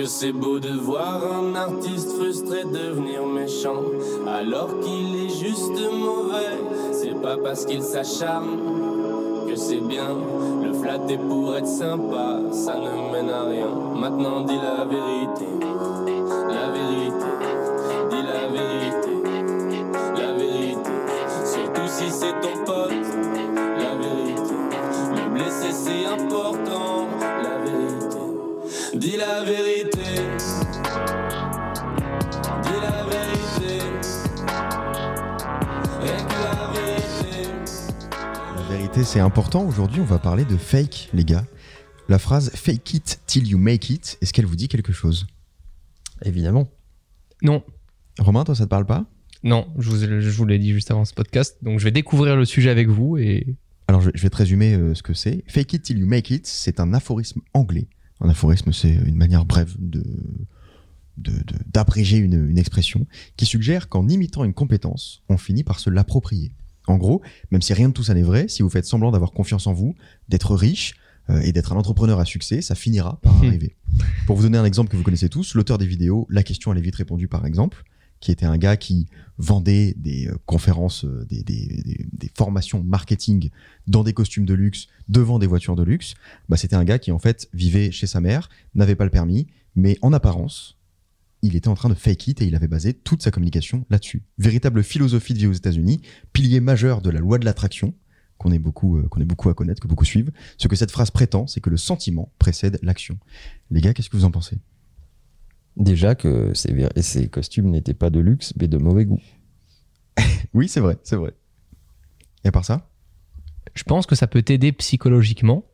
que c'est beau de voir un artiste frustré devenir méchant, alors qu'il est juste mauvais. C'est pas parce qu'il s'acharne que c'est bien. Le flatter pour être sympa, ça ne mène à rien. Maintenant, dis la vérité, C'est important. Aujourd'hui, on va parler de fake, les gars. La phrase fake it till you make it, est-ce qu'elle vous dit quelque chose? Évidemment. Non, Romain, toi, ça te parle pas? Non, je vous, je vous l'ai dit juste avant ce podcast. Donc je vais découvrir le sujet avec vous et Alors, je je vais te résumer euh, ce que c'est. Fake it till you make it, c'est un aphorisme anglais. Un aphorisme, c'est une manière brève de d'abréger une, une expression qui suggère qu'en imitant une compétence, on finit par se l'approprier. En gros, même si rien de tout ça n'est vrai, si vous faites semblant d'avoir confiance en vous, d'être riche euh, et d'être un entrepreneur à succès, ça finira par Hmm. arriver. Pour vous donner un exemple que vous connaissez tous, l'auteur des vidéos La question elle est vite répondue par exemple, qui était un gars qui vendait des euh, conférences, euh, des, des- des- des formations marketing dans des costumes de luxe, devant des voitures de luxe, bah, c'était un gars qui en fait vivait chez sa mère, n'avait pas le permis, mais en apparence, il était en train de fake it et il avait basé toute sa communication là-dessus. Véritable philosophie de vie aux États-Unis, pilier majeur de la loi de l'attraction, qu'on est beaucoup, euh, qu'on est beaucoup à connaître, que beaucoup suivent. Ce que cette phrase prétend, c'est que le sentiment précède l'action. Les gars, qu'est-ce que vous en pensez? Déjà que ces, ces costumes n'étaient pas de luxe, mais de mauvais goût. Oui, c'est vrai, c'est vrai. Et à part ça? Je pense que ça peut t'aider psychologiquement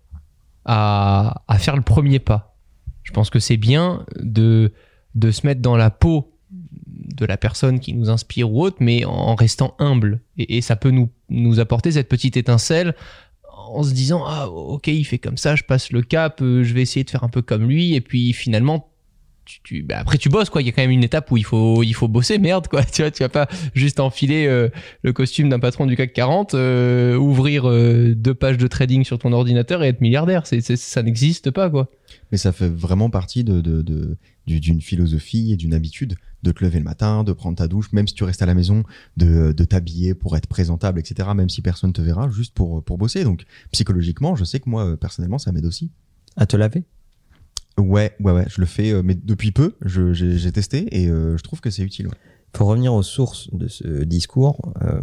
à, à faire le premier pas. Je pense que c'est bien de, de se mettre dans la peau de la personne qui nous inspire ou autre, mais en restant humble. Et, ça peut nous, nous apporter cette petite étincelle en se disant ah ok il fait comme ça je passe le cap euh, je vais essayer de faire un peu comme lui et puis finalement tu, tu- bah, après tu bosses quoi il y a quand même une étape où il faut il faut bosser merde quoi tu vois tu vas pas juste enfiler euh, le costume d'un patron du CAC 40 euh, ouvrir euh, deux pages de trading sur ton ordinateur et être milliardaire c'est c'est- ça n'existe pas quoi Mais ça fait vraiment partie de, de- de- du- d'une philosophie et d'une habitude de te lever le matin, de prendre ta douche, même si tu restes à la maison, de, de t'habiller pour être présentable, etc., même si personne te verra, juste pour, pour bosser. Donc, psychologiquement, je sais que moi, personnellement, ça m'aide aussi. À te laver? Ouais, ouais, ouais, je le fais, euh, mais depuis peu, j'ai testé et euh, je trouve que c'est utile. Pour revenir aux sources de ce discours, euh,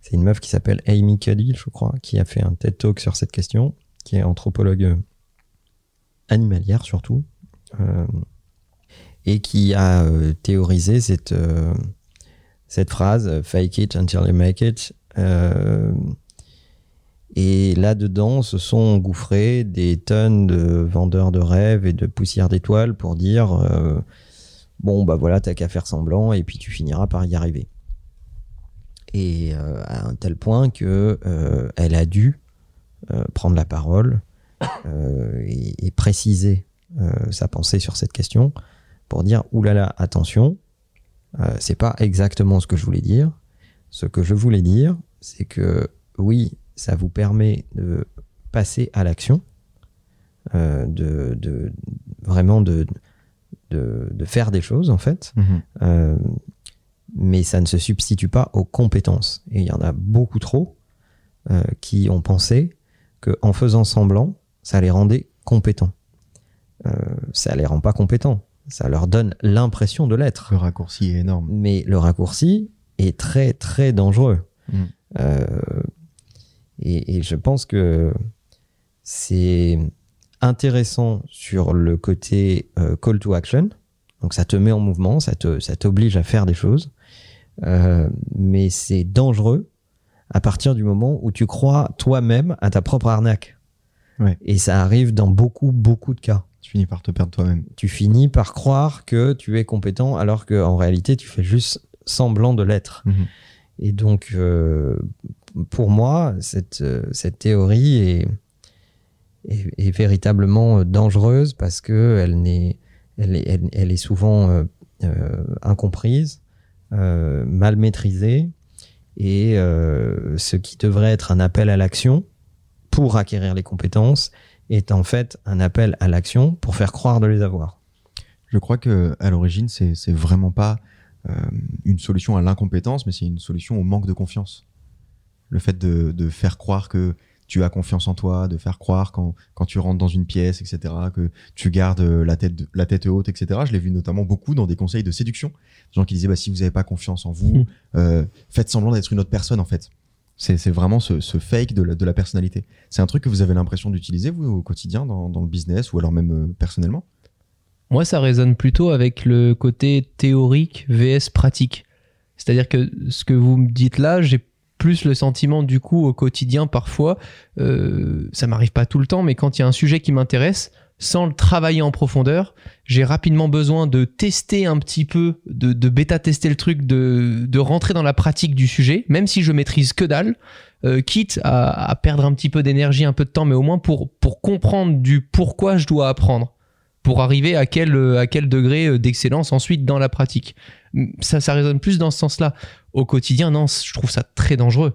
c'est une meuf qui s'appelle Amy Cuddy, je crois, qui a fait un TED Talk sur cette question, qui est anthropologue animalière surtout, et qui a théorisé cette, cette phrase Fake it until you make it. Et là-dedans se sont engouffrés des tonnes de vendeurs de rêves et de poussière d'étoiles pour dire euh, bon bah voilà t'as qu'à faire semblant et puis tu finiras par y arriver. Et euh, à un tel point que euh, elle a dû euh, prendre la parole et, et préciser sa pensée sur cette question pour dire oulala attention c'est pas exactement ce que je voulais dire. Ce que je voulais dire c'est que oui ça vous permet de passer à l'action euh, de, de vraiment de de, de faire des choses en fait, Euh, mais ça ne se substitue pas aux compétences. Et il y en a beaucoup trop euh, qui ont pensé qu'en faisant semblant, ça les rendait compétents. Ça les rend pas compétents, ça leur donne l'impression de l'être. Le raccourci est énorme. Mais le raccourci est très très dangereux. Mm. Et, et je pense que c'est intéressant sur le côté euh, call to action. Donc ça te met en mouvement, ça te ça t'oblige à faire des choses. Euh, mais c'est dangereux à partir du moment où tu crois toi-même à ta propre arnaque. Ouais. Et ça arrive dans beaucoup beaucoup de cas Tu finis par te perdre toi-même. tu finis par croire que tu es compétent alors qu'en réalité tu fais juste semblant de l'être. Mhm. Et donc euh, pour moi cette, euh, théorie est, véritablement dangereuse parce que elle, est, souvent euh, euh, incomprise, euh, mal maîtrisée et euh, ce qui devrait être un appel à l'action pour acquérir les compétences est en fait un appel à l'action pour faire croire de les avoir. Je crois que à l'origine, c'est c'est vraiment pas euh, une solution à l'incompétence, mais c'est une solution au manque de confiance. Le fait de, de faire croire que tu as confiance en toi, de faire croire quand, quand tu rentres dans une pièce, etc., que tu gardes euh, la tête, la tête haute, etc. Je l'ai vu notamment beaucoup dans des conseils de séduction. Des gens qui disaient, bah, si vous n'avez pas confiance en vous, Mhm. euh, faites semblant d'être une autre personne, en fait. C'est c'est vraiment ce, ce fake de la, de la personnalité. C'est un truc que vous avez l'impression d'utiliser, vous, au quotidien, dans, dans le business, ou alors même euh, personnellement? Moi, ça résonne plutôt avec le côté théorique vs pratique. C'est-à-dire que ce que vous me dites là, j'ai plus le sentiment du coup au quotidien parfois, euh, ça m'arrive pas tout le temps, mais quand il y a un sujet qui m'intéresse, sans le travailler en profondeur, j'ai rapidement besoin de tester un petit peu, de, bêta-tester le truc, de, rentrer dans la pratique du sujet, même si je maîtrise que dalle, euh, quitte à, perdre un petit peu d'énergie, un peu de temps, mais au moins pour, pour comprendre du pourquoi je dois apprendre pour arriver à quel, à quel degré euh, d'excellence ensuite dans la pratique. Ça, ça résonne plus dans ce sens-là. Au quotidien, non, je trouve ça très dangereux.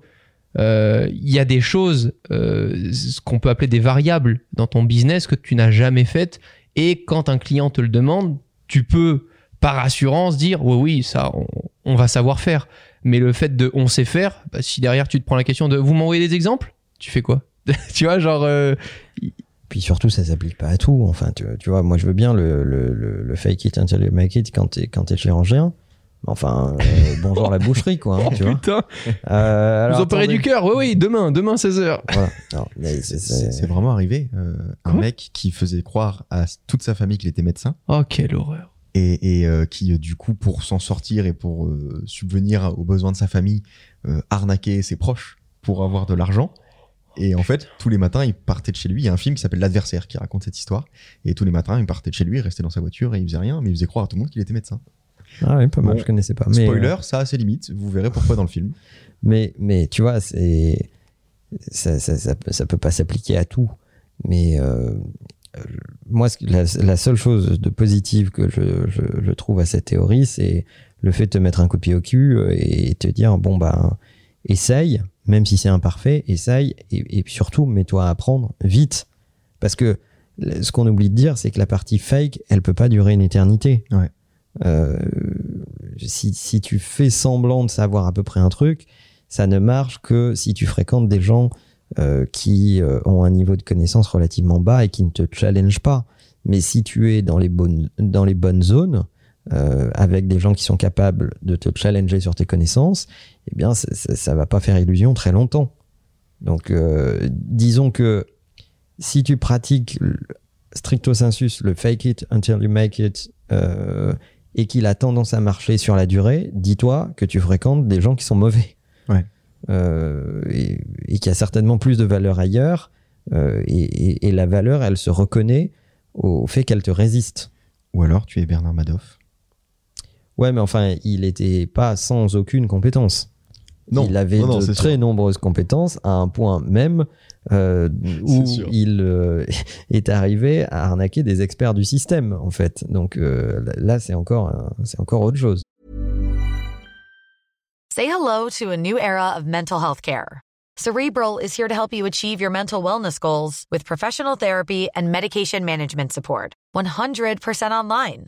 Euh, Il y a des choses, euh, ce qu'on peut appeler des variables dans ton business que tu n'as jamais faites, et quand un client te le demande, tu peux par assurance dire oui, oui, ça, on, va savoir faire. Mais le fait de on sait faire, bah, si derrière tu te prends la question de vous m'envoyez des exemples, tu fais quoi? Tu vois, genre, euh, Puis surtout, ça s'applique pas à tout. Enfin, tu, tu vois, moi, je veux bien le, le, fake it until you make it quand t'es chirurgien. Mais Enfin, euh, bonjour la boucherie, quoi, hein, tu vois. putain, Euh, vous opérez du cœur, oui, oui, demain, demain 16h. Voilà. Alors, mais c'est- vraiment arrivé. euh, un mec qui faisait croire à toute sa famille qu'il était médecin. Oh, quelle horreur. et, et, euh, qui du coup pour s'en sortir et pour subvenir aux besoins de sa famille arnaquait ses proches pour avoir de l'argent et en fait tous les matins il partait de chez lui il y a un film qui s'appelle l'adversaire qui raconte cette histoire et tous les matins il partait de chez lui il restait dans sa voiture et il faisait rien mais il faisait croire à tout le monde qu'il était médecin Ah oui, pas mal, Bon, je connaissais pas. Mais, spoiler euh, ça a ses limites vous verrez pourquoi dans le film mais, mais tu vois, c'est, ça, ça, ça, peut- ça peut pas s'appliquer à tout. Mais euh, moi, la, la seule chose de positive que je, je, je trouve à cette théorie, c'est le fait de te mettre un coup de pied au cul euh, et te dire, bon, bah, essaye, même si c'est imparfait, essaye, et, et surtout, mets-toi à apprendre vite. Parce que ce qu'on oublie de dire, c'est que la partie fake, elle peut pas durer une éternité. Ouais. Euh, si, tu fais semblant de savoir à peu près un truc, ça ne marche que si tu fréquentes des gens euh, qui euh, ont un niveau de connaissance relativement bas et qui ne te challenge pas. Mais si tu es dans les bonnes, dans les bonnes zones, avec des gens qui sont capables de te challenger sur tes connaissances, eh bien, ça, ça, ça va pas faire illusion très longtemps. Donc, disons que si tu pratiques stricto sensus le fake it until you make it et qu'il a tendance à marcher sur la durée, dis-toi que tu fréquentes des gens qui sont mauvais. Ouais. Euh, et et qu'il y a certainement plus de valeur ailleurs. euh, et, et- et la valeur, elle se reconnaît au fait qu'elle te résiste. ou alors tu es Bernard Madoff Ouais, mais enfin, il était pas sans aucune compétence. Non il avait non, non, de très sûr. nombreuses compétences à un point même euh, où il euh, est arrivé à arnaquer des experts du système en fait. Donc euh, là, c'est encore c'est encore autre chose. Say hello to a new era of mental health care. Cerebral is here to help you achieve your mental wellness goals with professional therapy and medication management support. 100% online.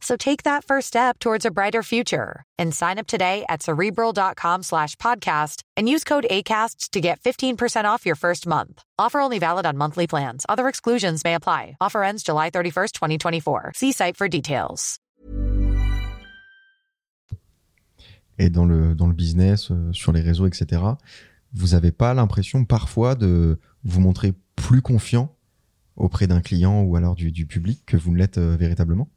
So take that first step towards a brighter future and sign up today at cerebral.com slash podcast and use code ACAST to get 15% off your first month. Offer only valid on monthly plans. Other exclusions may apply. Offer ends July 31st, 2024. See site for details. et dans le, dans le business, euh, sur les réseaux, etc., vous n'avez pas l'impression parfois de vous montrer plus confiant auprès d'un client ou alors du, du public que vous ne l'êtes euh, véritablement?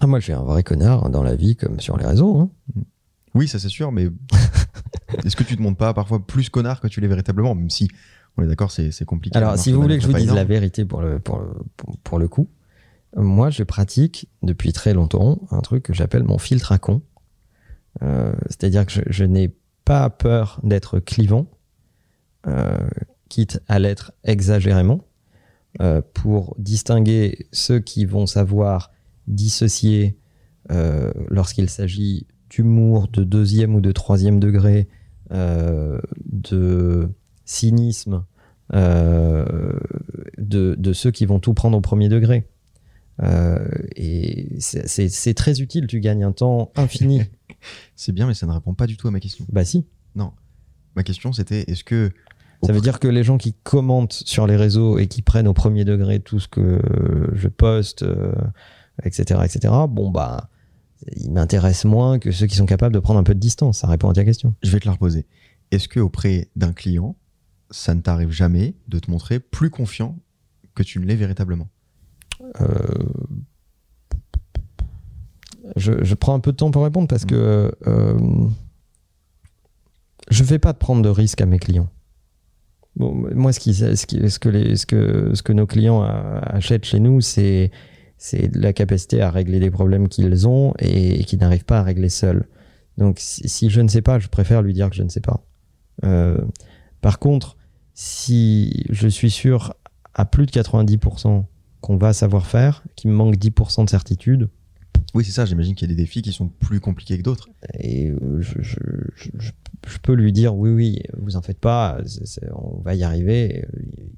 Ah, moi, je suis un vrai connard dans la vie comme sur les réseaux. hein. Oui, ça c'est sûr, mais est-ce que tu te montres pas parfois plus connard que tu l'es véritablement, même si on est d'accord, c'est c'est compliqué. Alors, si vous voulez que je vous dise la vérité pour le, pour le, pour, pour le coup, Moi, je pratique depuis très longtemps un truc que j'appelle mon filtre à con. Euh, C'est-à-dire que je, je n'ai pas peur d'être clivant, euh, quitte à l'être exagérément, euh, pour distinguer ceux qui vont savoir dissocier euh, lorsqu'il s'agit d'humour de deuxième ou de troisième degré, euh, de cynisme, euh, de, de ceux qui vont tout prendre au premier degré. Et c'est- très utile, tu gagnes un temps infini. C'est bien, mais ça ne répond pas du tout à ma question. bah si. Ma question, c'était est-ce que. Ça veut dire que les gens qui commentent sur les réseaux et qui prennent au premier degré tout ce que je poste, euh, etc., etc., bon, bah, ils m'intéressent moins que ceux qui sont capables de prendre un peu de distance. Ça répond à ta question. Je vais te la reposer. Est-ce que auprès d'un client, ça ne t'arrive jamais de te montrer plus confiant que tu ne l'es véritablement? Euh, je, je prends un peu de temps pour répondre parce que euh, je ne fais pas de prendre de risques à mes clients. Bon, moi, ce, qui, ce, qui- ce que les, ce, que, ce que nos clients achètent chez nous, c'est c'est la capacité à régler les problèmes qu'ils ont et, et qu'ils n'arrivent pas à régler seuls. Donc, si, si je ne sais pas, je préfère lui dire que je ne sais pas. Euh, par contre, si je suis sûr à plus de 90% qu'on va savoir faire, qu'il me manque 10% de certitude, Oui, c'est ça. J'imagine qu'il y a des défis qui sont plus compliqués que d'autres. et euh, je, je, je, je- je peux lui dire oui, oui, vous en faites pas, on va y arriver.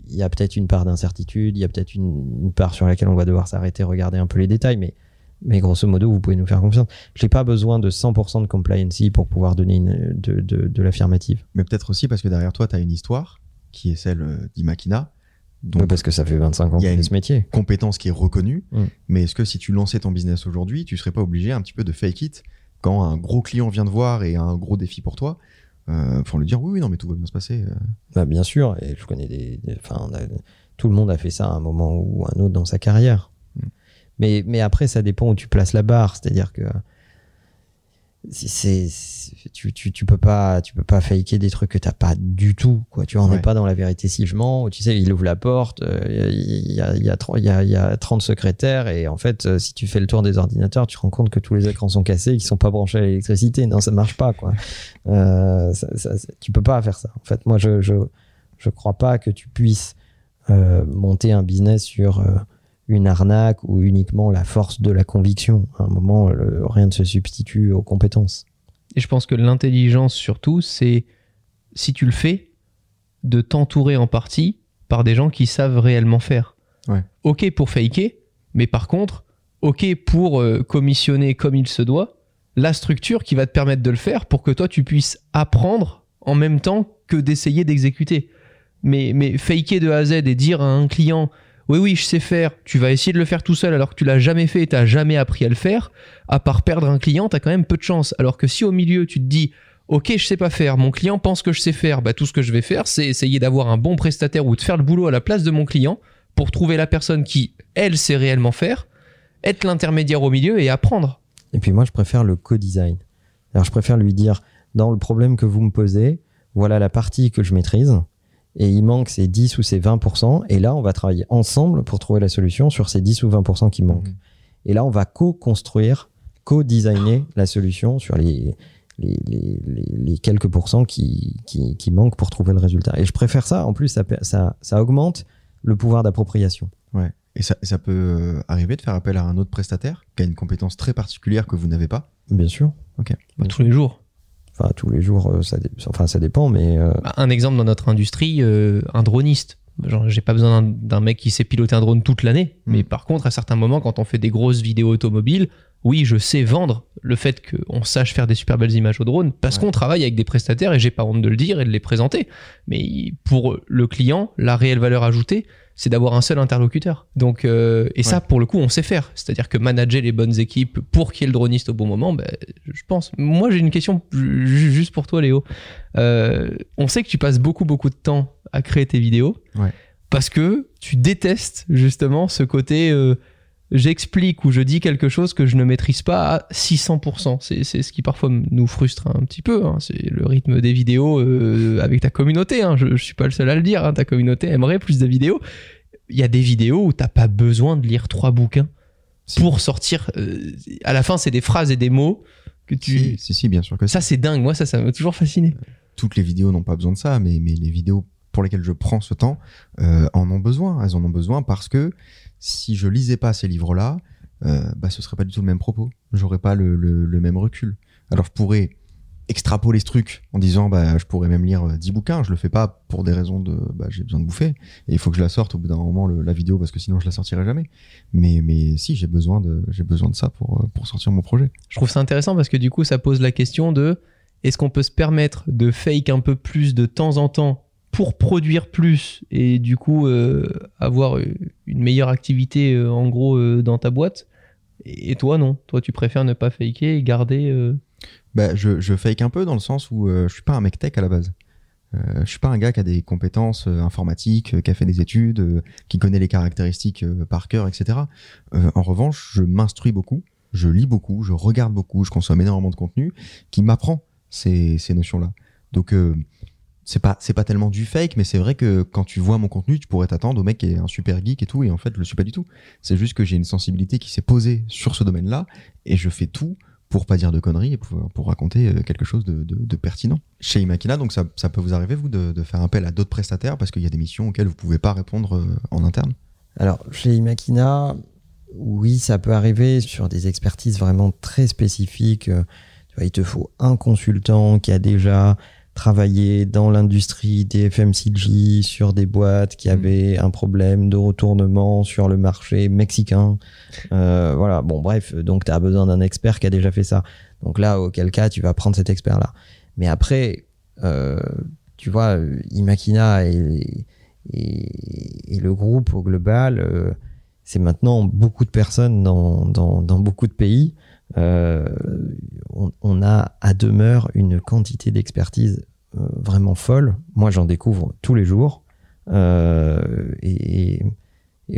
Il y a peut-être une part d'incertitude, il y a peut-être une, une part sur laquelle on va devoir s'arrêter, regarder un peu les détails, mais, mais grosso modo, vous pouvez nous faire confiance. Je n'ai pas besoin de 100% de compliancy pour pouvoir donner une, de, de, de l'affirmative. Mais peut-être aussi parce que derrière toi, tu as une histoire qui est celle euh, d'Imakina. Donc, Oui, parce que ça fait 25 ans il y que a une- ce métier. compétence qui est reconnue. Mm. Mais est-ce que si tu lançais ton business aujourd'hui, tu serais pas obligé un petit peu de fake it quand un gros client vient te voir et a un gros défi pour toi? Euh, Faut lui dire oui, oui, non, mais tout va bien se passer. euh. Bah, bien sûr, et je connais des. des- Enfin, on a- tout le monde a fait ça à un moment ou un autre dans sa carrière. Mm. Mais, mais après, ça dépend où tu places la barre. C'est-à-dire que c'est, tu, tu, tu peux pas, tu peux pas faker des trucs que t'as pas du tout. Quoi. Tu en es Ouais. pas dans la vérité si je mens. Tu sais, il ouvre la porte, euh, il y, a, il y, a, il y, a, il y a 30 secrétaires, et en fait, euh, si tu fais le tour des ordinateurs, tu te rends compte que tous les écrans sont cassés et qu'ils sont pas branchés à l'électricité. Non, ça marche pas. Quoi. Euh, ça, ça- ça- tu peux pas faire ça. En fait, moi, je, je, je crois pas que tu puisses euh, monter un business sur euh, une arnaque ou uniquement la force de la conviction. À un moment, le- rien ne se substitue aux compétences. Et je pense que l'intelligence, surtout, c'est, si tu le fais, de t'entourer en partie par des gens qui savent réellement faire. Ouais. Ok pour faker, mais par contre, ok pour euh, commissionner comme il se doit la structure qui va te permettre de le faire pour que toi, tu puisses apprendre en même temps que d'essayer d'exécuter. Mais, mais faker de A à Z et dire à un client, oui, oui, je sais faire, tu vas essayer de le faire tout seul alors que tu l'as jamais fait et tu jamais appris à le faire, à part perdre un client, tu as quand même peu de chance. Alors que si au milieu, tu te dis, ok, je sais pas faire, mon client pense que je sais faire, bah, tout ce que je vais faire, c'est essayer d'avoir un bon prestataire ou de faire le boulot à la place de mon client pour trouver la personne qui, elle, sait réellement faire, être l'intermédiaire au milieu et apprendre. Et puis moi, je préfère le co-design. Alors, je préfère lui dire, dans le problème que vous me posez, voilà la partie que je maîtrise, et il manque ces 10 ou ces 20%, et là, on va travailler ensemble pour trouver la solution sur ces 10 ou 20% qui manquent. Mhm. Et là, on va co-construire, co-designer la solution sur les, les, les, les- les quelques pourcents qui, qui, qui manquent pour trouver le résultat. Et je préfère ça. En plus, ça, ça, ça augmente le pouvoir d'appropriation. Ouais. Et ça, ça peut euh, arriver de faire appel à un autre prestataire qui a une compétence très particulière que vous n'avez pas? Bien sûr. Tous les jours. Enfin, tous les jours, euh, ça, dé- enfin, ça dépend, mais euh, Bah, Un exemple dans notre industrie, euh, un droniste. Genre, j'ai pas besoin d'un- mec qui sait piloter un drone toute l'année. Mm. Mais par contre, à certains moments, quand on fait des grosses vidéos automobiles, oui, je sais vendre le fait qu'on sache faire des super belles images au drone parce Ouais. qu'on travaille avec des prestataires et j'ai pas honte de le dire et de les présenter. Mais pour le client, la réelle valeur ajoutée, c'est d'avoir un seul interlocuteur. Donc, euh, et ça, pour le coup, on sait faire. C'est-à-dire que manager les bonnes équipes pour qu'il y ait le droniste au bon moment, ben, je pense. Moi, j'ai une question ju- ju- juste pour toi, Léo. Euh, on sait que tu passes beaucoup, beaucoup de temps à créer tes vidéos. Ouais. Parce que tu détestes justement ce côté euh, j'explique ou je dis quelque chose que je ne maîtrise pas à 600%. C'est, c'est ce qui parfois nous frustre un petit peu. hein. C'est le rythme des vidéos euh, avec ta communauté. hein. Je, je suis pas le seul à le dire. hein. Ta communauté aimerait plus de vidéos. Il y a des vidéos où t'as pas besoin de lire trois bouquins Si. pour sortir. euh, à la fin, c'est des phrases et des mots que tu. Si, si, si, bien sûr que Ça, c'est dingue. Moi, ça, ça m'a toujours fasciné. toutes les vidéos n'ont pas besoin de ça, mais, mais les vidéos pour lesquelles je prends ce temps euh, en ont besoin. Elles en ont besoin parce que si je lisais pas ces livres-là, euh, bah, ce serait pas du tout le même propos. J'aurais pas le, le- même recul. Alors je pourrais extrapoler ce truc en disant bah je pourrais même lire euh, 10 bouquins je le fais pas pour des raisons de bah j'ai besoin de bouffer et il faut que je la sorte au bout d'un moment la vidéo parce que sinon je la sortirai jamais mais mais si j'ai besoin de j'ai besoin de ça pour euh, pour sortir mon projet Je trouve ça intéressant parce que du coup, ça pose la question de est-ce qu'on peut se permettre de fake un peu plus de temps en temps pour produire plus et du coup euh, avoir euh, une meilleure activité euh, en gros dans ta boîte et toi non toi tu préfères ne pas faker et garder Bah, je, fake un peu dans le sens où je suis pas un mec tech à la base. Je suis pas un gars qui a des compétences informatiques, qui a fait des études, qui connaît les caractéristiques par cœur, etc. En revanche, je m'instruis beaucoup, je lis beaucoup, je regarde beaucoup, je consomme énormément de contenu qui m'apprend ces, ces notions-là. Donc c'est pas pas tellement du fake, mais c'est vrai que quand tu vois mon contenu, tu pourrais t'attendre au mec qui est un super geek et tout, et en fait je le suis pas du tout. C'est juste que j'ai une sensibilité qui s'est posée sur ce domaine-là, et je fais tout pour pas dire de conneries et pour, raconter euh, quelque chose de, pertinent. Chez Imakina, donc ça, peut vous arriver, vous, de, faire appel à d'autres prestataires parce qu'il y a des missions auxquelles vous pouvez pas répondre euh, en interne? Alors, chez Imakina, oui, ça peut arriver sur des expertises vraiment très spécifiques. Euh, il te faut un consultant qui a déjà travaillé dans l'industrie des FMCG sur des boîtes qui avaient un problème de retournement sur le marché mexicain. Euh, voilà, bon, bref, donc tu as besoin d'un expert qui a déjà fait ça. Donc là, auquel cas, tu vas prendre cet expert-là. Mais après, euh, tu vois, Imakina et, et, et le groupe au global, euh, c'est maintenant beaucoup de personnes dans, dans, dans beaucoup de pays. Euh, on, a à demeure une quantité d'expertise euh, vraiment folle. Moi, j'en découvre tous les jours. Euh, et,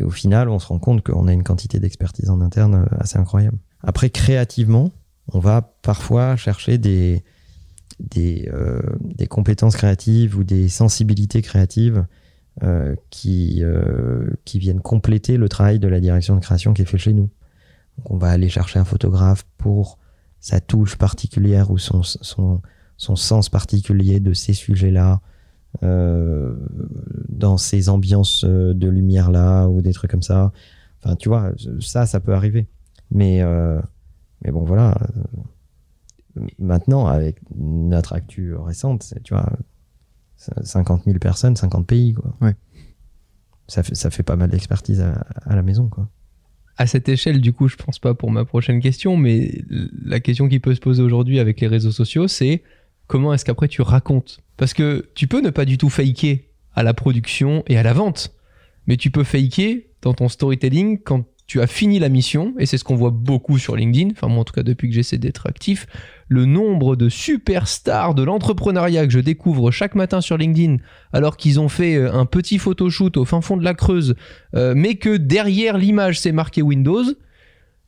au final, on se rend compte qu'on a une quantité d'expertise en interne assez incroyable. Après, créativement, on va parfois chercher des, des, des compétences créatives ou des sensibilités créatives qui, qui viennent compléter le travail de la direction de création qui est fait chez nous. Donc on va aller chercher un photographe pour sa touche particulière ou son, son, son sens particulier de ces sujets-là, euh, dans ces ambiances euh, de lumière-là ou des trucs comme ça. Enfin, tu vois, ça, ça peut arriver. Mais, euh, mais bon, voilà. Maintenant, avec notre actu récente, c'est, tu vois, 50 000 personnes, 50 pays, quoi. Ouais. Ça fait, ça fait pas mal d'expertise à, à la maison, quoi. À cette échelle, du coup, je pense pas pour ma prochaine question, mais la question qui peut se poser aujourd'hui avec les réseaux sociaux, c'est comment est-ce qu'après tu racontes? Parce que tu peux ne pas du tout faker à la production et à la vente, mais tu peux faker dans ton storytelling quand tu as fini la mission, et c'est ce qu'on voit beaucoup sur LinkedIn, enfin moi en tout cas depuis que j'essaie d'être actif, le nombre de superstars de l'entrepreneuriat que je découvre chaque matin sur LinkedIn, alors qu'ils ont fait euh, un petit photoshoot au fin fond de la Creuse, euh, mais que derrière l'image c'est marqué Windows,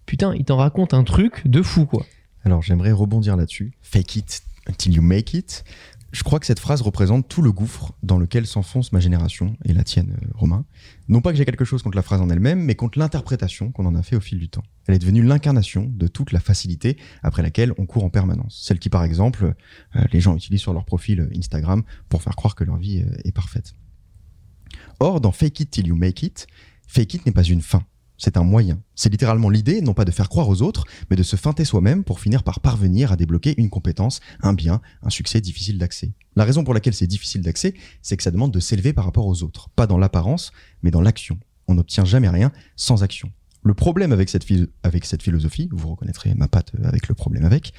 putain, il t'en raconte un truc de fou quoi. Alors j'aimerais rebondir là-dessus. Fake it until you make it. Je crois que cette phrase représente tout le gouffre dans lequel s'enfonce ma génération et la tienne, euh, Romain. Non pas que j'ai quelque chose contre la phrase en elle-même, mais contre l'interprétation qu'on en a fait au fil du temps. Elle est devenue l'incarnation de toute la facilité après laquelle on court en permanence. Celle qui, par exemple, euh, les gens utilisent sur leur profil Instagram pour faire croire que leur vie euh, est parfaite. Or, dans Fake it till you make it, fake it n'est pas une fin. C'est un moyen. C'est littéralement l'idée, non pas de faire croire aux autres, mais de se feinter soi-même pour finir par parvenir à débloquer une compétence, un bien, un succès difficile d'accès. La raison pour laquelle c'est difficile d'accès, c'est que ça demande de s'élever par rapport aux autres. Pas dans l'apparence, mais dans l'action. On n'obtient jamais rien sans action. Le problème avec cette, avec philosophie, vous reconnaîtrez ma patte avec le problème avec,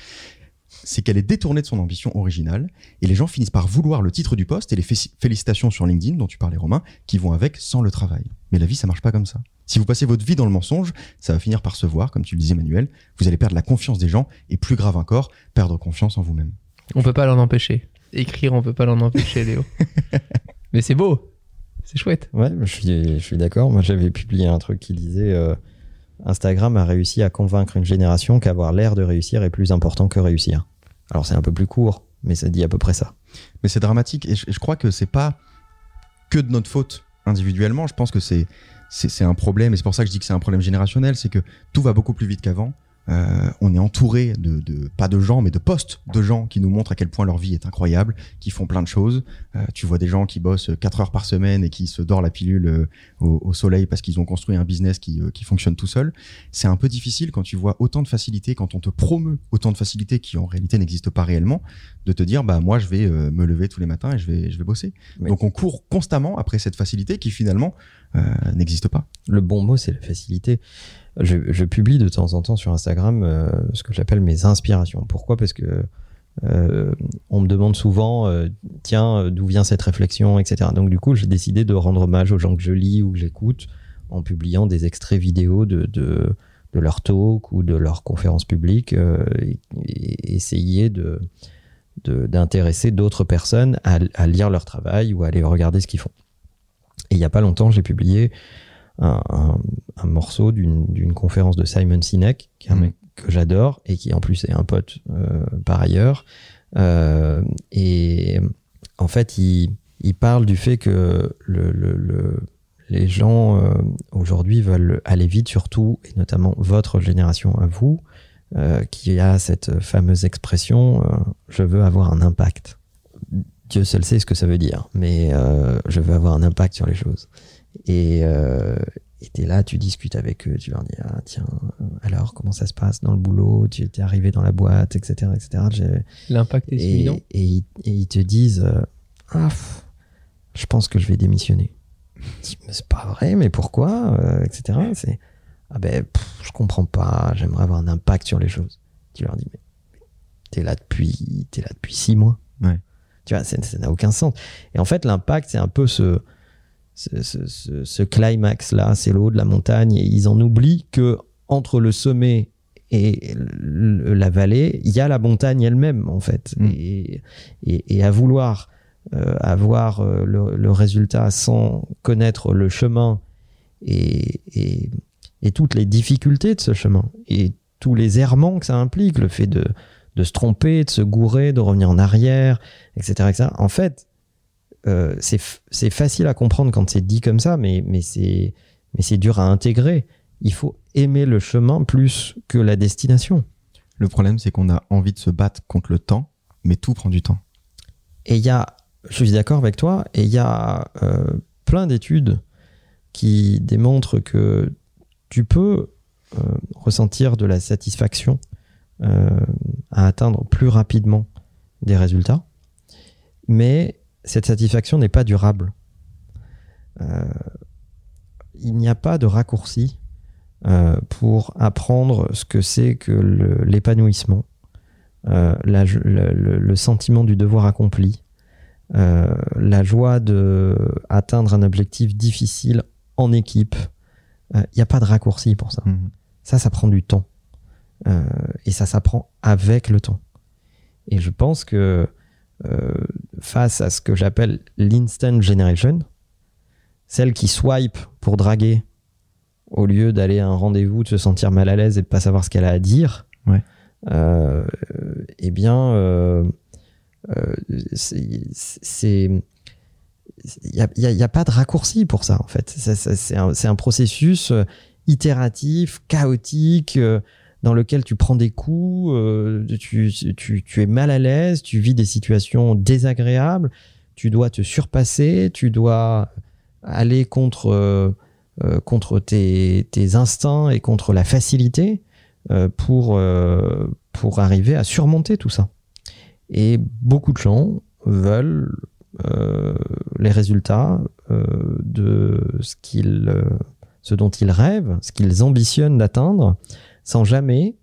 c'est qu'elle est détournée de son ambition originale et les gens finissent par vouloir le titre du poste et les fé- félicitations sur LinkedIn dont tu parlais Romain qui vont avec sans le travail. Mais la vie ça marche pas comme ça. Si vous passez votre vie dans le mensonge, ça va finir par se voir comme tu le disais Manuel, vous allez perdre la confiance des gens et plus grave encore, perdre confiance en vous-même. On peut pas l'en empêcher. Écrire, on peut pas l'en empêcher, Léo. mais c'est beau, c'est chouette. Ouais, je suis, je suis d'accord. Moi, j'avais publié un truc qui disait euh, Instagram a réussi à convaincre une génération qu'avoir l'air de réussir est plus important que réussir. Alors, c'est un peu plus court, mais ça dit à peu près ça. Mais c'est dramatique et je, crois que c'est pas que de notre faute individuellement, je pense que c'est c'est un problème, et c'est pour ça que je dis que c'est un problème générationnel, c'est que tout va beaucoup plus vite qu'avant. Euh, on est entouré de, de pas de gens mais de postes de gens qui nous montrent à quel point leur vie est incroyable qui font plein de choses. Euh, tu vois des gens qui bossent 4 heures par semaine et qui se dorent la pilule euh, au, au soleil parce qu'ils ont construit un business qui, euh, qui fonctionne tout seul. C'est un peu difficile quand tu vois autant de facilité quand on te promeut autant de facilité qui en réalité n'existent pas réellement de te dire bah moi je vais euh, me lever tous les matins et je vais je vais bosser. Donc on court constamment après cette facilité qui finalement euh, n'existe pas. Le bon mot, c'est la facilité. Je, publie de temps en temps sur Instagram euh, ce que j'appelle mes inspirations. Pourquoi? Parce que euh, on me demande souvent, euh, tiens, d'où vient cette réflexion, etc. Donc du coup, j'ai décidé de rendre hommage aux gens que je lis ou que j'écoute en publiant des extraits vidéo de, leur talk ou de leurs conférences publiques euh, et, essayer d'intéresser d'autres personnes à, à lire leur travail ou à aller regarder ce qu'ils font. Et il n'y a pas longtemps, j'ai publié un, un- un morceau d'une conférence de Simon Sinek, qui est un Mhm. mec que j'adore et qui en plus est un pote euh, par ailleurs. Euh, et en fait, il, il parle du fait que le, le- le- les gens euh, aujourd'hui veulent aller vite, surtout, et notamment votre génération à vous, qui a cette fameuse expression je veux avoir un impact. Dieu seul sait ce que ça veut dire, mais je veux avoir un impact sur les choses. Et euh, et t'es là, tu discutes avec eux, tu leur dis ah tiens alors comment ça se passe dans le boulot, tu es arrivé dans la boîte, etc. etc. J'ai- L'impact est et, évident. et, ils- et ils te disent euh, ah pff, je pense que je vais démissionner. Je dis, Mais c'est pas vrai, mais pourquoi, euh, etc. C'est ah ben pff, je comprends pas, j'aimerais avoir un impact sur les choses. Tu leur dis mais t'es là depuis t'es là depuis six mois. Ouais. Tu vois, c'est- ça n'a aucun sens. Et en fait, l'impact, c'est un peu ce, ce, ce, ce- ce climax-là, c'est le haut de la montagne, et ils en oublient que entre le sommet et le- la vallée, il y a la montagne elle-même, en fait. Mm. Et, et, et à vouloir euh, avoir euh, le, le résultat sans connaître le chemin et, et, et toutes les difficultés de ce chemin, et tous les errements que ça implique, le fait de, de se tromper, de se gourer, de revenir en arrière, etc. etc. En fait, euh, c'est facile à comprendre quand c'est dit comme ça, mais, mais c'est dur à intégrer. Il faut aimer le chemin plus que la destination. le problème c'est qu'on a envie de se battre contre le temps mais tout prend du temps Et il y a, je suis d'accord avec toi, et il y a euh, plein d'études qui démontrent que tu peux euh, ressentir de la satisfaction euh, à atteindre plus rapidement des résultats, mais cette satisfaction n'est pas durable. Euh, il n'y a pas de raccourci euh, pour apprendre ce que c'est que l'épanouissement, euh, le, sentiment du devoir accompli, la joie de atteindre un objectif difficile en équipe. Il n'y a pas de raccourci pour ça. Mhm. Ça, ça prend du temps. Et ça s'apprend avec le temps. Et je pense que face à ce que j'appelle l'instant generation, celle qui swipe pour draguer au lieu d'aller à un rendez-vous, de se sentir mal à l'aise et de pas savoir ce qu'elle a à dire, Ouais. euh, eh bien, euh, euh, c'est- il n'y a, y a- il y a pas de raccourci pour ça en fait. C'est un, processus euh, itératif, chaotique, euh, dans lequel tu prends des coups, euh, tu, es mal à l'aise, tu vis des situations désagréables, tu dois te surpasser, tu dois aller contre, euh, euh, contre tes, tes instincts et contre la facilité pour, pour arriver à surmonter tout ça. Et beaucoup de gens veulent les résultats de ce, qu'ils, ce dont ils rêvent, ce qu'ils ambitionnent d'atteindre, sans jamais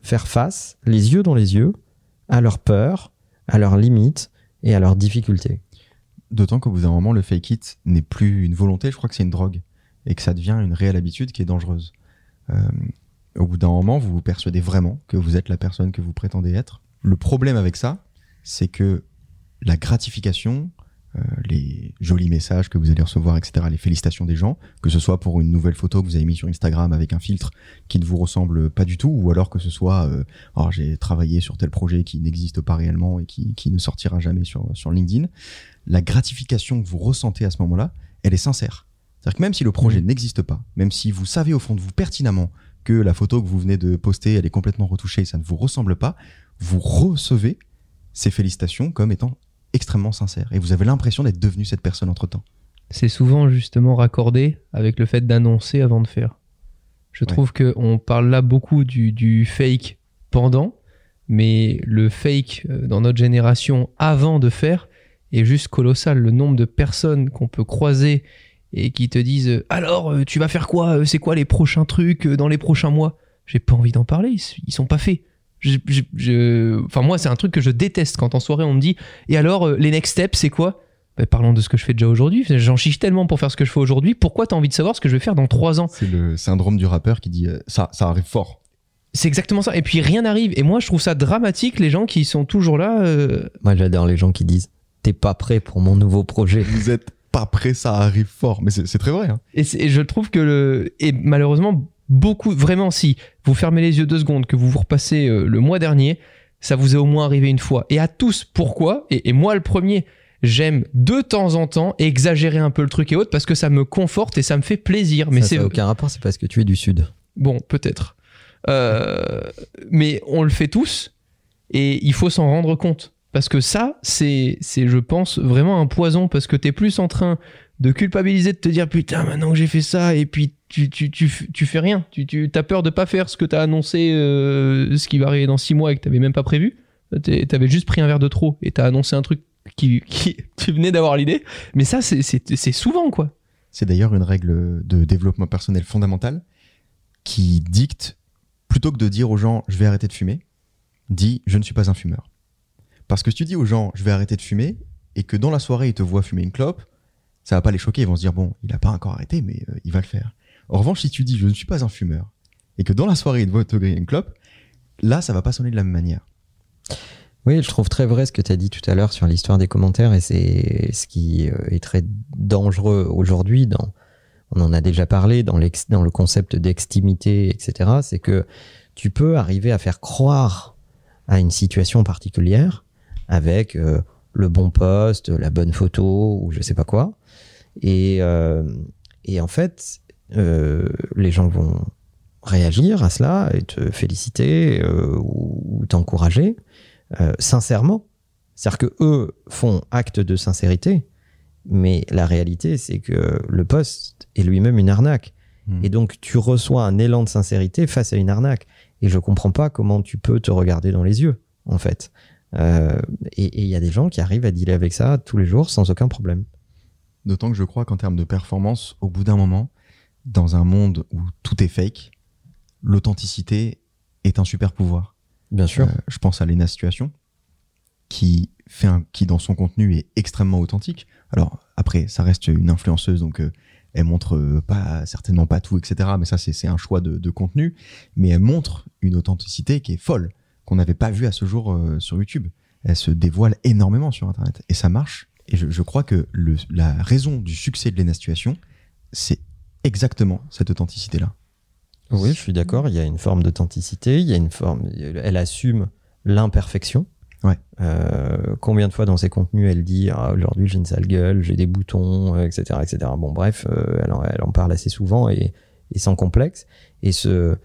faire face, les yeux dans les yeux, à leurs peurs, à leurs limites et à leurs difficultés. D'autant qu'au bout d'un moment, le fake it n'est plus une volonté, je crois que c'est une drogue. Et que ça devient une réelle habitude qui est dangereuse. Euh, au bout d'un moment, vous vous persuadez vraiment que vous êtes la personne que vous prétendez être. Le problème avec ça, c'est que la gratification, les jolis messages que vous allez recevoir, etc., les félicitations des gens, que ce soit pour une nouvelle photo que vous avez mis sur Instagram avec un filtre qui ne vous ressemble pas du tout, ou alors que ce soit, euh, oh, j'ai travaillé sur tel projet qui n'existe pas réellement et qui, qui ne sortira jamais sur, sur LinkedIn, la gratification que vous ressentez à ce moment-là, elle est sincère. C'est-à-dire que même si le projet n'existe pas, même si vous savez au fond de vous pertinemment que la photo que vous venez de poster, elle est complètement retouchée et ça ne vous ressemble pas, vous recevez ces félicitations comme étant extrêmement sincères. Et vous avez l'impression d'être devenu cette personne entre-temps. C'est souvent justement raccordé avec le fait d'annoncer avant de faire. Je Ouais. trouve qu'on parle là beaucoup du, du fake pendant, mais le fake euh, dans notre génération avant de faire est juste colossal. Le nombre de personnes qu'on peut croiser et qui te disent Alors, euh, tu vas faire quoi? Euh, C'est quoi les prochains trucs dans les prochains mois? J'ai pas envie d'en parler, ils sont pas faits. Je- je- je- Enfin, moi, c'est un truc que je déteste quand en soirée on me dit Et alors, euh, les next steps, c'est quoi? Bah, parlons de ce que je fais déjà aujourd'hui. J'en chiche tellement pour faire ce que je fais aujourd'hui. Pourquoi t'as envie de savoir ce que je vais faire dans trois ans? C'est le syndrome du rappeur qui dit euh, ça, ça arrive fort. C'est exactement ça. Et puis rien n'arrive. Et moi, je trouve ça dramatique, les gens qui sont toujours là. euh, Moi, j'adore les gens qui disent T'es pas prêt pour mon nouveau projet. Vous êtes pas prêt, ça arrive fort. Mais c'est très vrai. hein. Et, je trouve que le. Et malheureusement, beaucoup. Vraiment, si vous fermez les yeux deux secondes, que vous vous repassez euh, le mois dernier, ça vous est au moins arrivé une fois. Et à tous, pourquoi? Et, et moi, le premier. J'aime de temps en temps exagérer un peu le truc et autres parce que ça me conforte et ça me fait plaisir. Mais ça, c'est aucun rapport, c'est parce que tu es du Sud. Bon, peut-être. Euh, mais on le fait tous et il faut s'en rendre compte. Parce que ça, c'est, je pense, vraiment un poison parce que t'es plus en train de culpabiliser, de te dire putain, maintenant que j'ai fait ça, et puis tu, tu, tu, tu fais rien. Tu, as peur de pas faire ce que t'as annoncé, euh, ce qui va arriver dans six mois et que t'avais même pas prévu. T'avais juste pris un verre de trop et t'as annoncé un truc qui, qui tu venais d'avoir l'idée. Mais ça, c'est souvent quoi. C'est d'ailleurs une règle de développement personnel fondamentale qui dicte, plutôt que de dire aux gens je vais arrêter de fumer, dis je ne suis pas un fumeur. Parce que si tu dis aux gens je vais arrêter de fumer et que dans la soirée ils te voient fumer une clope, ça va pas les choquer, ils vont se dire bon, il a pas encore arrêté mais euh, il va le faire. En revanche, si tu dis je ne suis pas un fumeur et que dans la soirée ils te voient te griller une clope, là ça va pas sonner de la même manière. Oui, je trouve très vrai ce que tu as dit tout à l'heure sur l'histoire des commentaires et c'est ce qui euh, est très dangereux aujourd'hui on en a déjà parlé dans, dans le concept d'extimité, etc. C'est que tu peux arriver à faire croire à une situation particulière avec euh, le bon poste, la bonne photo ou je sais pas quoi. Et, euh, et en fait, euh, les gens vont réagir à cela et te féliciter ou, ou t'encourager sincèrement. C'est-à-dire que eux font acte de sincérité, mais la réalité, c'est que le poste est lui-même une arnaque. Hmm. Et donc, tu reçois un élan de sincérité face à une arnaque. Et je comprends pas comment tu peux te regarder dans les yeux, en fait. Euh, et il y a des gens qui arrivent à dealer avec ça tous les jours sans aucun problème. D'autant que je crois qu'en termes de performance, au bout d'un moment, dans un monde où tout est fake, l'authenticité est un super pouvoir. Bien sûr. Euh, je pense à Lena Situation, qui, fait un, qui dans son contenu est extrêmement authentique. Alors après, ça reste une influenceuse, donc euh, elle montre euh, pas certainement pas tout, etc. Mais ça, c'est c'est un choix de, de contenu. Mais elle montre une authenticité qui est folle, qu'on n'avait pas vu à ce jour euh, sur YouTube. Elle se dévoile énormément sur Internet et ça marche. Et je, je crois que le, la raison du succès de Lena Situation, c'est exactement cette authenticité-là. Oui, je suis d'accord. Il y a une forme d'authenticité. Il y a une forme. Elle assume l'imperfection. Ouais. Euh, combien de fois dans ses contenus elle dit ah, aujourd'hui j'ai une sale gueule, j'ai des boutons, euh, etc., etc. Bon, bref, euh, elle, en, elle en parle assez souvent et, et sans complexe. Et ce,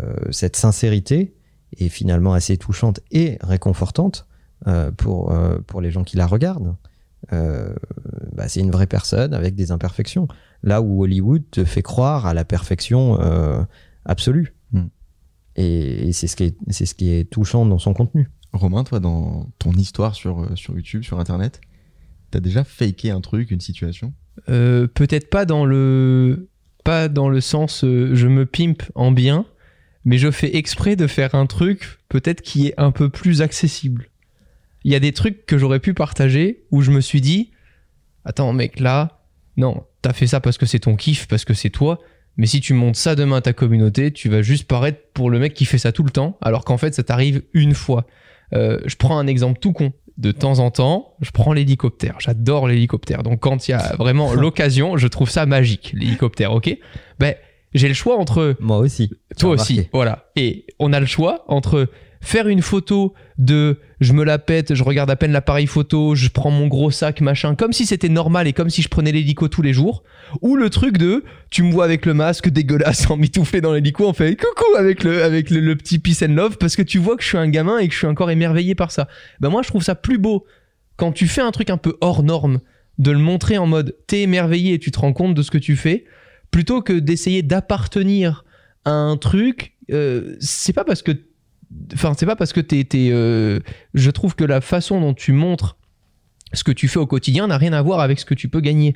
euh, cette sincérité est finalement assez touchante et réconfortante euh, pour euh, pour les gens qui la regardent. Euh, bah, c'est une vraie personne avec des imperfections. Là où Hollywood te fait croire à la perfection euh, absolue. Mm. Et, et c'est ce qui est c'est ce qui est touchant dans son contenu. Romain, toi, dans ton histoire sur, sur YouTube, sur Internet, t'as déjà faké un truc, une situation? Euh, peut-être pas dans le pas dans le sens euh, je me pimpe en bien, mais je fais exprès de faire un truc peut-être qui est un peu plus accessible. Il y a des trucs que j'aurais pu partager où je me suis dit attends mec là non t'as fait ça parce que c'est ton kiff parce que c'est toi mais si tu montes ça demain à ta communauté tu vas juste paraître pour le mec qui fait ça tout le temps alors qu'en fait ça t'arrive une fois Euh, je prends un exemple tout con de temps en temps, je prends l'hélicoptère. J'adore l'hélicoptère. Donc quand il y a vraiment l'occasion, je trouve ça magique, l'hélicoptère, ok? Ben, j'ai le choix entre Moi aussi. toi aussi, remarqué. voilà. Et on a le choix entre faire une photo de je me la pète, je regarde à peine l'appareil photo, je prends mon gros sac, machin, comme si c'était normal et comme si je prenais l'hélico tous les jours, ou le truc de tu me vois avec le masque dégueulasse en mitouflé dans l'hélico, on fait coucou avec le avec le, le petit peace and love parce que tu vois que je suis un gamin et que je suis encore émerveillé par ça. Ben moi je trouve ça plus beau quand tu fais un truc un peu hors norme de le montrer en mode t'es émerveillé et tu te rends compte de ce que tu fais plutôt que d'essayer d'appartenir à un truc euh, c'est pas parce que enfin c'est pas parce que t'es t'es, euh, je trouve que la façon dont tu montres ce que tu fais au quotidien n'a rien à voir avec ce que tu peux gagner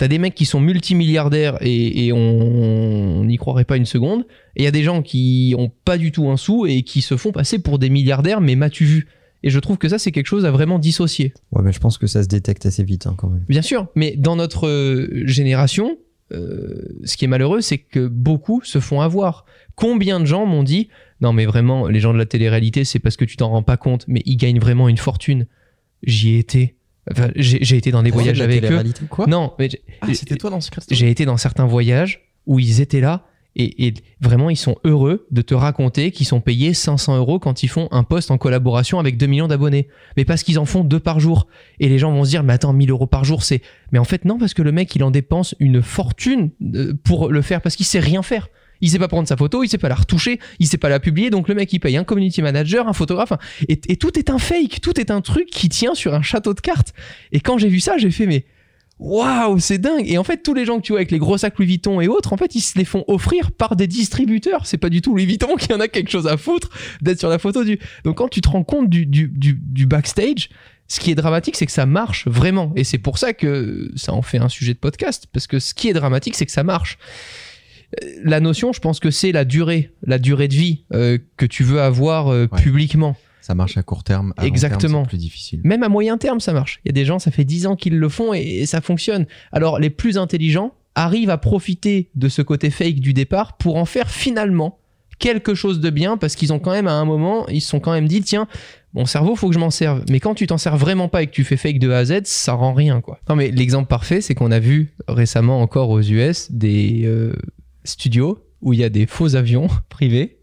T'as des mecs qui sont multimilliardaires et, et on n'y croirait pas une seconde. Et il y a des gens qui ont pas du tout un sou et qui se font passer pour des milliardaires, mais m'as-tu vu? Et je trouve que ça, c'est quelque chose à vraiment dissocier. Ouais, mais je pense que ça se détecte assez vite hein, quand même. Bien sûr, mais dans notre euh, génération, ce qui est malheureux, c'est que beaucoup se font avoir. Combien de gens m'ont dit non mais vraiment les gens de la télé-réalité c'est parce que tu t'en rends pas compte, mais ils gagnent vraiment une fortune. J'y ai été. Enfin, j'ai été dans des voyages La avec eux. Quoi? Non, mais Ah, c'était toi dans Secret Story? j'ai été dans certains voyages où ils étaient là et, et vraiment ils sont heureux de te raconter qu'ils sont payés 500 euros quand ils font un poste en collaboration avec 2 millions d'abonnés. Mais parce qu'ils en font deux par jour. Et les gens vont se dire, mais attends, 1000 euros par jour, c'est... Mais en fait, non, parce que le mec, il en dépense une fortune euh, pour le faire, parce qu'il sait rien faire. Il sait pas prendre sa photo, il sait pas la retoucher, il sait pas la publier, donc le mec il paye un community manager, un photographe, et, et tout est un fake, tout est un truc qui tient sur un château de cartes. Et quand j'ai vu ça, j'ai fait mais waouh, c'est dingue. Et en fait, tous les gens que tu vois avec les gros sacs Louis Vuitton et autres, en fait, ils se les font offrir par des distributeurs. C'est pas du tout Louis Vuitton qui en a quelque chose à foutre d'être sur la photo du. Donc quand tu te rends compte du, du, du, du backstage, ce qui est dramatique, c'est que ça marche vraiment. Et c'est pour ça que ça en fait un sujet de podcast. Parce que ce qui est dramatique, c'est que ça marche. Euh, La notion, je pense que c'est la durée, la durée de vie euh, que tu veux avoir euh, Ouais. publiquement. Ça marche à court terme. à long Exactement. terme, C'est plus difficile. Même à moyen terme, ça marche. Il y a des gens, ça fait 10 ans qu'ils le font et, et ça fonctionne. Alors, les plus intelligents arrivent à profiter de ce côté fake du départ pour en faire finalement quelque chose de bien parce qu'ils ont quand même à un moment, ils se sont quand même dit, tiens, mon cerveau, faut que je m'en serve. Mais quand tu t'en sers vraiment pas et que tu fais fake de A à Z, ça rend rien, quoi. Non, mais l'exemple parfait, c'est qu'on a vu récemment encore aux US des euh, studios où il y a des faux avions privés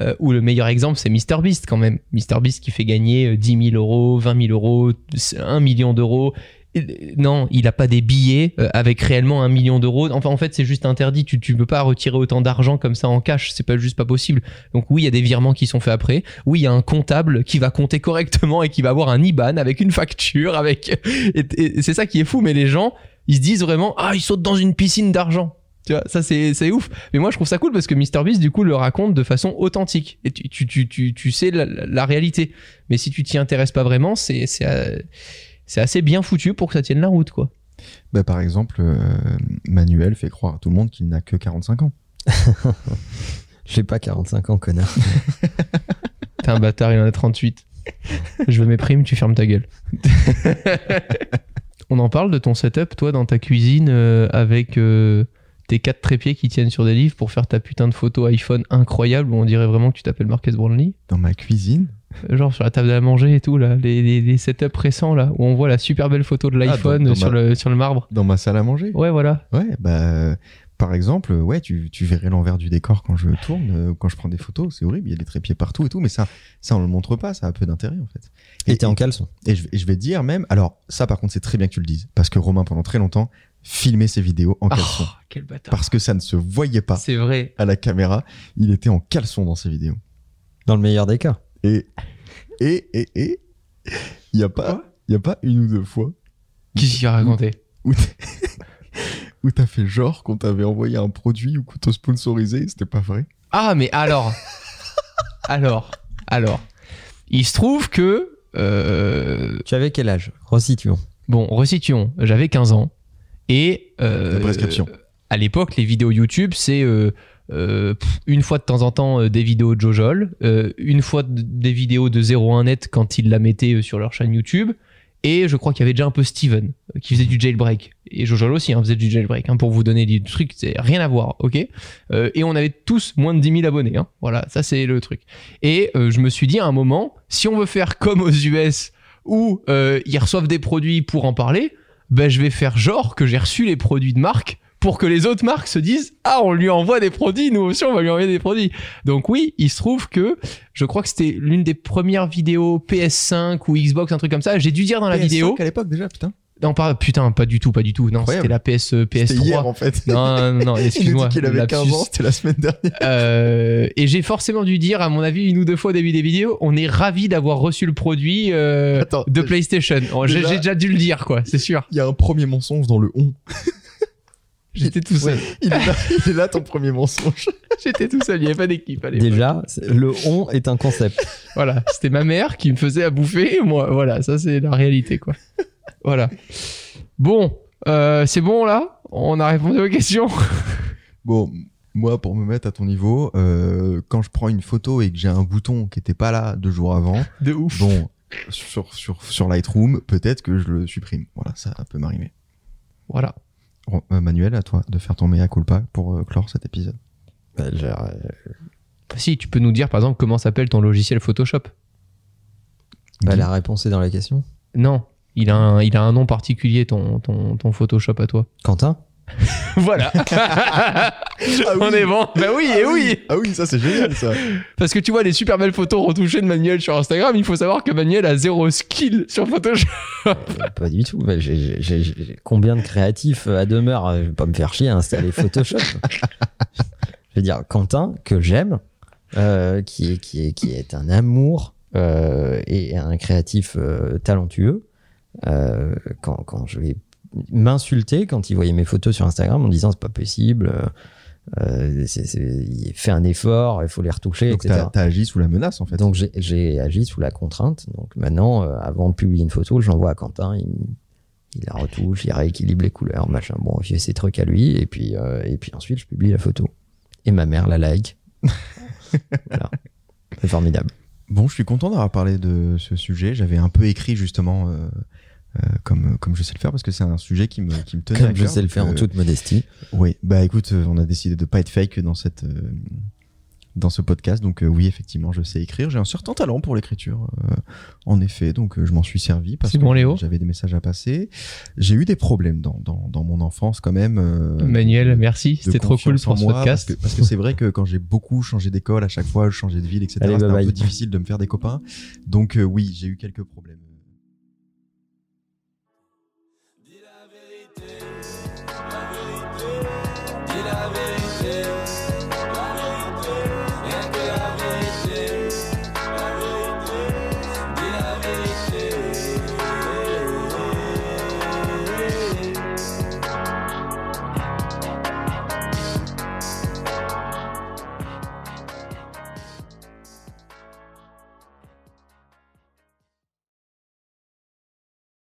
euh, où le meilleur exemple c'est MrBeast quand même. MrBeast qui fait gagner euh, 10 000 euros, 20 000 euros, 1 million d'euros. Euh, Non, il a pas des billets euh, avec réellement un million d'euros. Enfin, en fait, c'est juste interdit. Tu, tu peux pas retirer autant d'argent comme ça en cash. C'est pas juste pas possible. Donc oui, il y a des virements qui sont faits après. Oui, il y a un comptable qui va compter correctement et qui va avoir un IBAN avec une facture, avec. C'est ça qui est fou. Mais les gens, ils se disent vraiment, ah, ils sautent dans une piscine d'argent. Tu vois, ça c'est c'est ouf. Mais moi je trouve ça cool parce que MrBeast du coup le raconte de façon authentique et tu tu tu tu, tu sais la, réalité. Mais si tu t'y intéresses pas vraiment, c'est c'est euh, c'est assez bien foutu pour que ça tienne la route quoi. Bah, par exemple, euh, Manuel fait croire à tout le monde qu'il n'a que 45 ans. J'ai pas 45 ans, connard. T'es un bâtard, il en a 38. Je veux mes primes, tu fermes ta gueule. On en parle de ton setup, toi, dans ta cuisine, euh, avec euh, tes quatre trépieds qui tiennent sur des livres pour faire ta putain de photo iPhone incroyable où on dirait vraiment que tu t'appelles Marques Brownlee. Dans ma cuisine Euh, Genre sur la table à manger et tout, là, les, les, les setups récents, là, où on voit la super belle photo de l'iPhone dans- dans sur, ma- le, sur le marbre. Dans ma salle à manger Ouais, voilà. Ouais, bah, par exemple, ouais, tu, tu verrais l'envers du décor quand je tourne, euh, quand je prends des photos, c'est horrible, il y a des trépieds partout et tout, mais ça, ça on le montre pas, ça a peu d'intérêt en fait. Et t'es en caleçon. et je, et je vais te dire même, alors ça par contre c'est très bien que tu le dises, parce que Romain pendant très longtemps filmait ses vidéos en caleçon, Oh, quel bâtard. parce que ça ne se voyait pas C'est vrai. à la caméra, il était en caleçon dans ses vidéos. Dans le meilleur des cas. Et, et, et, et, il y a pas, il y a pas une ou deux fois Qu'est-ce qu'il a raconté où t'as fait genre qu'on t'avait envoyé un produit ou qu'on t'a sponsorisé, et c'était pas vrai. Ah, mais alors. alors. Alors. Il se trouve que. euh, Tu avais quel âge? Resituons. bon, resituons. J'avais 15 ans. Et. euh, prescription. à l'époque, les vidéos YouTube, c'est. euh, euh, une fois de temps en temps des vidéos de Jojol, une fois de- des vidéos de 01net quand ils la mettaient sur leur chaîne YouTube, et je crois qu'il y avait déjà un peu Steven qui faisait du jailbreak, et Jojol aussi hein, faisait du jailbreak, hein, pour vous donner des trucs, c'est rien à voir, ok? Euh, Et on avait tous moins de 10 000 abonnés, hein. voilà, ça c'est le truc. Et euh, je me suis dit à un moment, si on veut faire comme aux US, où euh, ils reçoivent des produits pour en parler, ben je vais faire genre que j'ai reçu les produits de marque pour que les autres marques se disent ah on lui envoie des produits, nous aussi on va lui envoyer des produits. Donc oui, il se trouve que je crois que c'était l'une des premières vidéos PS5 ou Xbox un truc comme ça. J'ai dû dire dans la PS5 vidéo. à l'époque déjà, putain. Non pas putain pas du tout pas du tout non c'était la PS C'était PS3. hier en fait. Non non non Il nous excuse-moi. dit qu'il avait 15 lapsus. ans, c'était la semaine dernière. Euh, et j'ai forcément dû dire, à mon avis, une ou deux fois au début des vidéos, on est ravi d'avoir reçu le produit euh, Attends, de PlayStation. Oh, J'ai déjà- dû le dire, quoi, c'est sûr. Il y a un premier mensonge dans le on. J'étais tout seul. Il est là, il est là ton premier mensonge. J'étais tout seul, il n'y avait pas d'équipe à l'époque. Déjà, le on est un concept. Voilà, c'était ma mère qui me faisait à bouffer. Moi, voilà, ça c'est la réalité, quoi. Voilà. Bon, euh, c'est bon là? On a répondu aux questions? Bon, moi, pour me mettre à ton niveau, euh, quand je prends une photo et que j'ai un bouton qui était pas là deux jours avant, De ouf. bon, sur, sur, sur Lightroom, peut-être que je le supprime. Voilà, ça peut m'arriver. Voilà. Bon, euh, Manuel, à toi de faire ton mea culpa pour euh, clore cet épisode. Bah, genre, euh, Si, tu peux nous dire par exemple comment s'appelle ton logiciel Photoshop? Bah, la réponse est dans la question. Non, il a un, il a un nom particulier, ton, ton, ton Photoshop à toi. Quentin Voilà. On est bon. Bah oui, et oui. Ah oui, ça c'est génial ça. Parce que tu vois les super belles photos retouchées de Manuel sur Instagram, il faut savoir que Manuel a zéro skill sur Photoshop. Euh, Pas du tout. Bah, Combien de créatifs à demeure euh, Je vais pas me faire chier à installer Photoshop. je veux dire, Quentin, que j'aime, euh, qui, est, qui, est, qui est un amour euh, et un créatif euh, talentueux, euh, quand, quand je vais m'insulter quand il voyait mes photos sur Instagram en disant c'est pas possible, euh, euh, il fait un effort, il faut les retoucher, Donc etc. t'as t'as agi sous la menace en fait. Donc j'ai- j'ai agi sous la contrainte. Donc maintenant, euh, avant de publier une photo, je l'envoie à Quentin. Il, il la retouche, il rééquilibre les couleurs, machin. Bon, il fait ses trucs à lui. Et puis, euh, et puis ensuite, je publie la photo. Et ma mère la like. voilà. C'est formidable. Bon, je suis content d'avoir parlé de ce sujet. J'avais un peu écrit justement euh, euh, comme, comme je sais le faire parce que c'est un sujet qui me, qui me tenait à Comme je cœur. sais le faire en Euh, toute modestie. Oui, bah écoute, on a décidé de pas être fake dans cette dans ce podcast, donc euh, oui, effectivement, je sais écrire. J'ai un certain talent pour l'écriture, euh, en effet, donc euh, je m'en suis servi parce C'est que bon, Léo j'avais des messages à passer. J'ai eu des problèmes dans, dans, dans mon enfance quand même. euh, Manuel, merci, c'était trop cool pour ce moi, podcast. Parce que parce que c'est vrai que quand j'ai beaucoup changé d'école à chaque fois, changé de ville, etc., Allez, c'était bye un bye. peu difficile de me faire des copains. Donc euh, oui, j'ai eu quelques problèmes.